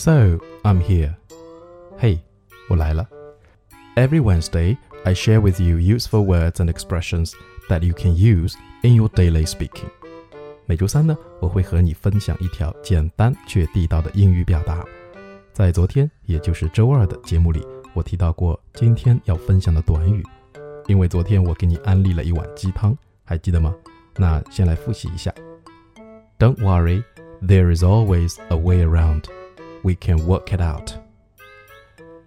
So I'm here. Hey, 我来了。Every Wednesday, I share with you useful words and expressions that you can use in your daily speaking. 每周三呢，我会和你分享一条简单却地道的英语表达。在昨天，也就是周二的节目里，我提到过今天要分享的短语，因为昨天我给你安利了一碗鸡汤，还记得吗？那先来复习一下。Don't worry, there is always a way around. We can work it out.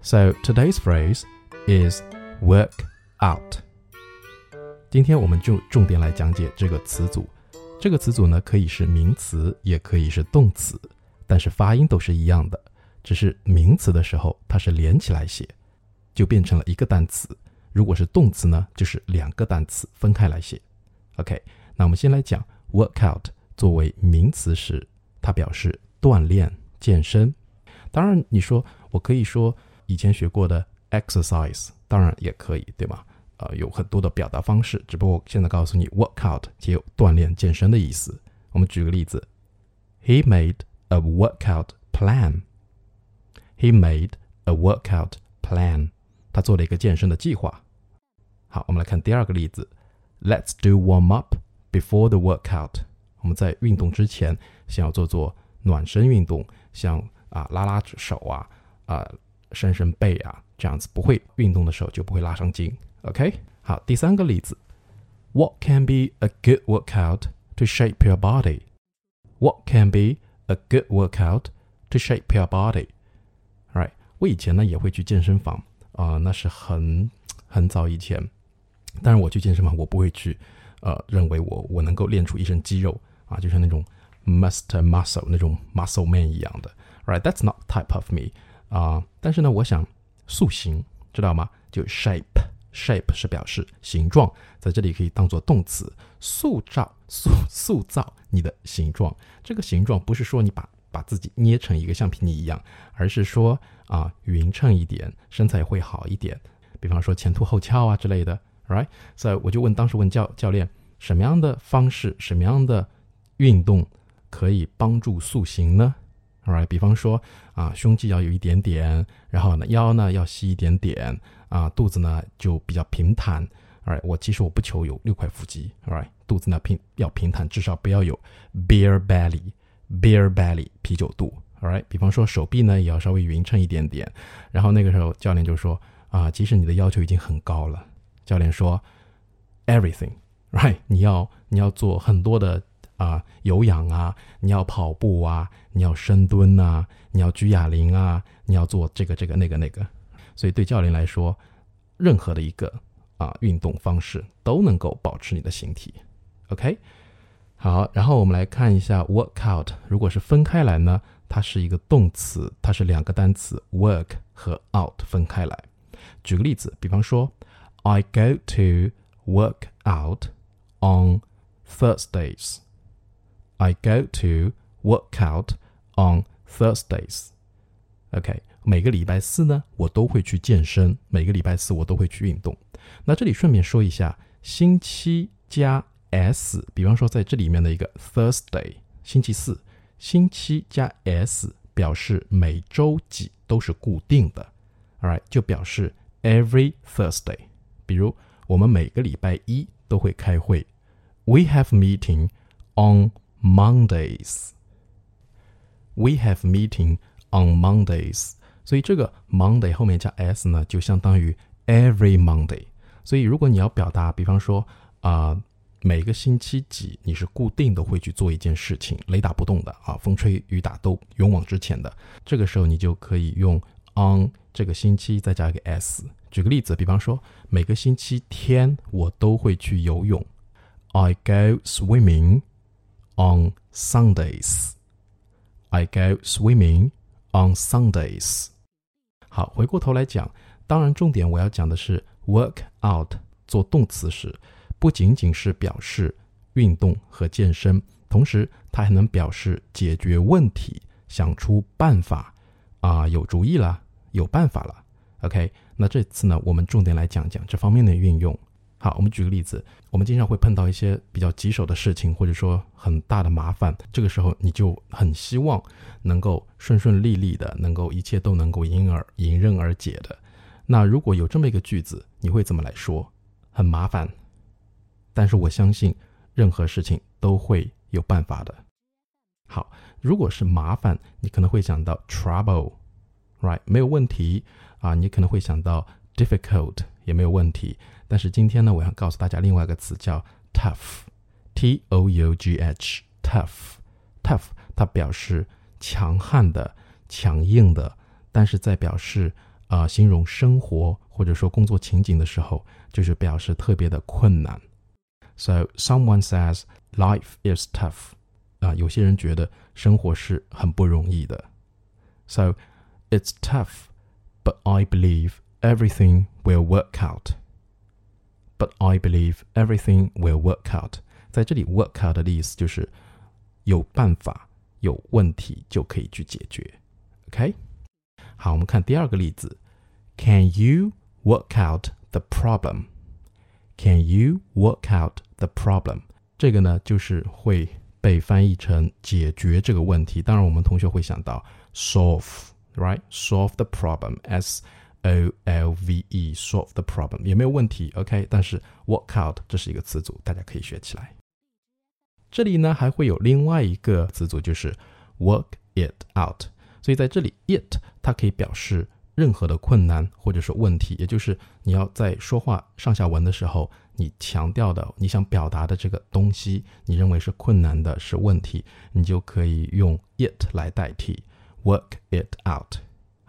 So today's phrase is work out. 今天我们就重点来讲解这个词组。这个词组呢，可以是名词，也可以是动词，但是发音都是一样的。只是名词的时候，它是连起来写，就变成了一个单词；如果是动词呢，就是两个单词分开来写。OK，那我们先来讲 workout 作为名词时，它表示锻炼、健身。当然，你说我可以说以前学过的 exercise，当然也可以，对吗？呃，有很多的表达方式，只不过现在告诉你 workout 也有锻炼、健身的意思。我们举个例子，He made a workout plan. He made a workout plan. 他做了一个健身的计划。好，我们来看第二个例子，Let's do warm up before the workout. 我们在运动之前，想要做做暖身运动，像啊拉拉手啊，啊伸伸背啊，这样子不会运动的时候就不会拉伤筋。OK，好，第三个例子，What can be a good workout to shape your body? What can be a good workout to shape your body? Right，我以前呢也会去健身房啊，那是很很早以前。但是我去健身房，我不会去，呃，认为我我能够练出一身肌肉啊，就像那种 master muscle 那种 muscle man 一样的。Right，that's not type of me 啊。但是呢，我想塑形，知道吗？就 shape，shape 是表示形状，在这里可以当做动词，塑造塑塑造你的形状。这个形状不是说你把把自己捏成一个橡皮泥一样，而是说啊匀称一点，身材会好一点。比方说前凸后翘啊之类的。Right，所以我就问当时问教教练什么样的方式，什么样的运动可以帮助塑形呢？Right，比方说啊胸肌要有一点点，然后呢腰呢要细一点点，啊肚子呢就比较平坦。Right，我其实我不求有六块腹肌。Right，肚子呢平要平坦，至少不要有 beer belly，beer belly 啤酒肚。Right，比方说手臂呢也要稍微匀称一点点。然后那个时候教练就说啊，即使你的要求已经很高了。教练说：“everything，right？你要你要做很多的啊有氧啊，你要跑步啊，你要深蹲啊，你要举哑铃啊，你要做这个这个那个那个。所以对教练来说，任何的一个啊运动方式都能够保持你的形体。OK，好，然后我们来看一下 workout。如果是分开来呢，它是一个动词，它是两个单词 work 和 out 分开来。举个例子，比方说。” I go to work out on Thursdays. I go to work out on Thursdays. OK，每个礼拜四呢，我都会去健身。每个礼拜四我都会去运动。那这里顺便说一下，星期加 s，比方说在这里面的一个 Thursday，星期四，星期加 s 表示每周几都是固定的。Alright，就表示 every Thursday。比如，我们每个礼拜一都会开会。We have meeting on Mondays. We have meeting on Mondays. 所以这个 Monday 后面加 s 呢，就相当于 every Monday。所以如果你要表达，比方说啊，每个星期几你是固定的会去做一件事情，雷打不动的啊，风吹雨打都勇往直前的，这个时候你就可以用 on 这个星期再加一个 s。举个例子，比方说每个星期天我都会去游泳。I go swimming on Sundays. I go swimming on Sundays. 好，回过头来讲，当然重点我要讲的是 work out 做动词时，不仅仅是表示运动和健身，同时它还能表示解决问题、想出办法啊，有主意了，有办法了。OK。那这次呢，我们重点来讲讲这方面的运用。好，我们举个例子，我们经常会碰到一些比较棘手的事情，或者说很大的麻烦，这个时候你就很希望能够顺顺利利的，能够一切都能够迎而迎刃而解的。那如果有这么一个句子，你会怎么来说？很麻烦，但是我相信任何事情都会有办法的。好，如果是麻烦，你可能会想到 trouble，right？没有问题啊，你可能会想到 difficult，也没有问题。但是今天呢，我要告诉大家另外一个词叫 tough，t o u g h，tough，tough，它表示强悍的、强硬的，但是在表示啊形容生活或者说工作情景的时候，就是表示特别的困难。So someone says life is tough，啊，有些人觉得生活是很不容易的。So it's tough，but I believe everything will work out。But I believe everything will work out。在这里，work out 的意思就是有办法、有问题就可以去解决。OK，好，我们看第二个例子。Can you work out the problem? Can you work out the problem? 这个呢，就是会被翻译成解决这个问题。当然，我们同学会想到 solve，right？Solve the problem，s O L V E solve the problem 也没有问题，OK。但是 work out 这是一个词组，大家可以学起来。这里呢还会有另外一个词组，就是 work it out。所以在这里，it 它可以表示任何的困难或者说问题，也就是你要在说话上下文的时候，你强调的、你想表达的这个东西，你认为是困难的、是问题，你就可以用 it 来代替 work it out。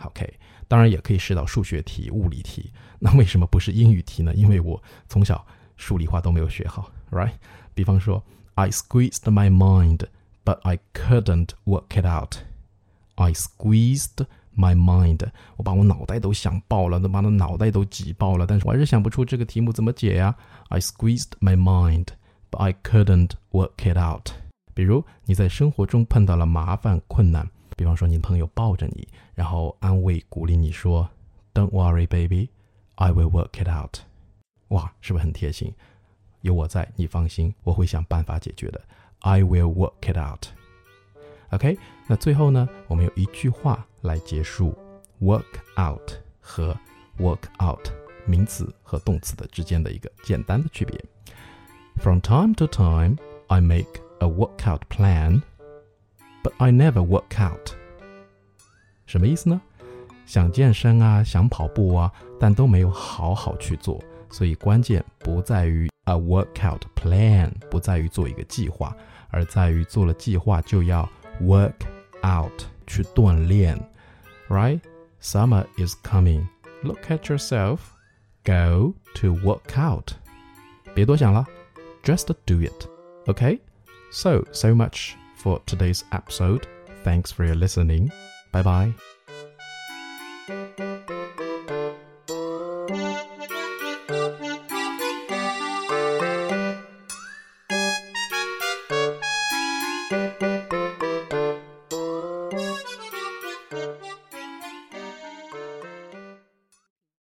OK。当然也可以试到数学题、物理题。那为什么不是英语题呢？因为我从小数理化都没有学好，right？比方说，I squeezed my mind, but I couldn't work it out. I squeezed my mind，我把我脑袋都想爆了，都把我脑袋都挤爆了，但是我还是想不出这个题目怎么解呀。I squeezed my mind, but I couldn't work it out。比如你在生活中碰到了麻烦、困难。比方说，你朋友抱着你，然后安慰、鼓励你说：“Don't worry, baby, I will work it out。”哇，是不是很贴心？有我在，你放心，我会想办法解决的。I will work it out。OK，那最后呢，我们有一句话来结束 “work out” 和 “work out” 名词和动词的之间的一个简单的区别。From time to time, I make a workout plan. But I never work out，什么意思呢？想健身啊，想跑步啊，但都没有好好去做。所以关键不在于 a workout plan，不在于做一个计划，而在于做了计划就要 work out 去锻炼。Right? Summer is coming. Look at yourself. Go to work out. 别多想了，just do it. Okay? So so much for today's episode. Thanks for your listening. Bye bye.